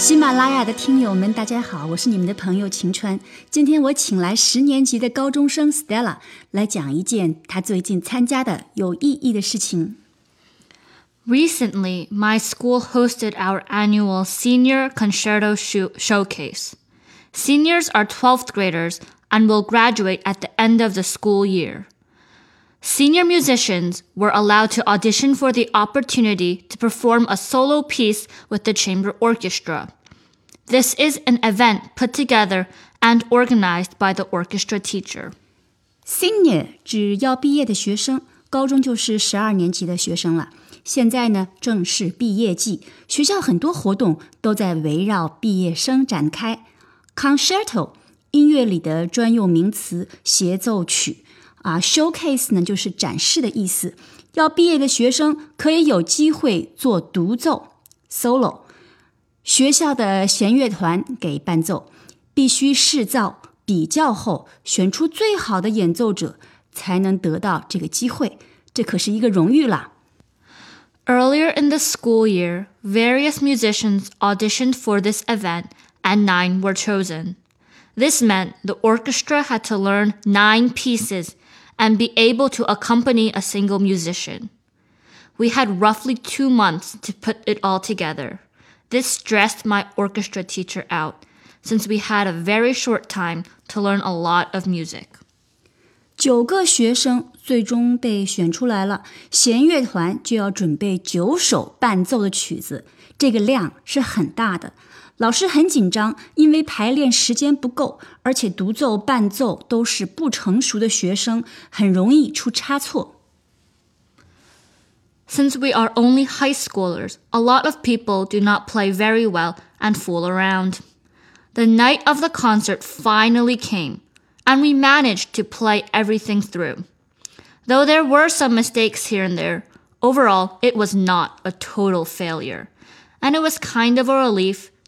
喜马拉雅的听友们，大家好，我是你们的朋友晴川。今天我请来十年级的高中生 Stella 来讲一件她最近参加的有意义的事情。Recently, my school hosted our annual Senior Concerto show- Showcase. Seniors are 12th graders and will graduate at the end of the school year. Senior musicians were allowed to audition for the opportunity to perform a solo piece with the chamber orchestra. This is an event put together and organized by the orchestra teacher. Senior 指要毕业的学生，高中就是十二年级的学生了。现在呢，正是毕业季，学校很多活动都在围绕毕业生展开。Concerto 音乐里的专用名词，协奏曲。 啊，showcase 呢就是展示的意思。要毕业的学生可以有机会做独奏 solo，学校的弦乐团给伴奏，必须试造比较后选出最好的演奏者，才能得到这个机会。这可是一个荣誉啦。Earlier in the school year, various musicians auditioned for this event, and nine were chosen. This meant the orchestra had to learn nine pieces and be able to accompany a single musician. We had roughly two months to put it all together. This stressed my orchestra teacher out, since we had a very short time to learn a lot of music. 九个学生最终被选出来了，弦乐团就要准备九首伴奏的曲子，这个量是很大的。 老师很紧张，因为排练时间不够，而且独奏、伴奏都是不成熟的学生，很容易出差错。Since we are only high schoolers, a lot of people do not play very well and fool around. The night of the concert finally came, and we managed to play everything through. Though there were some mistakes here and there, overall it was not a total failure, and it was kind of a relief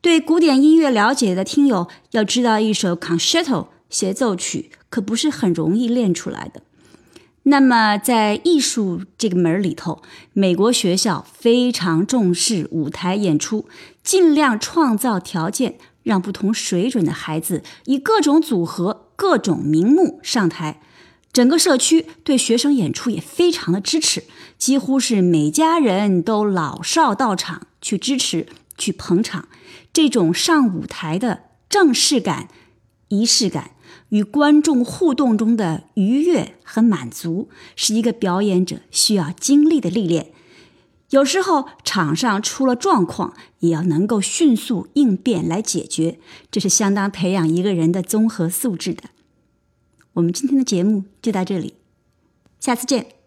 对古典音乐了解的听友要知道，一首 concerto 协奏曲可不是很容易练出来的。那么，在艺术这个门里头，美国学校非常重视舞台演出，尽量创造条件，让不同水准的孩子以各种组合、各种名目上台。整个社区对学生演出也非常的支持，几乎是每家人都老少到场去支持、去捧场。这种上舞台的正式感、仪式感与观众互动中的愉悦和满足，是一个表演者需要经历的历练。有时候场上出了状况，也要能够迅速应变来解决，这是相当培养一个人的综合素质的。我们今天的节目就到这里，下次见。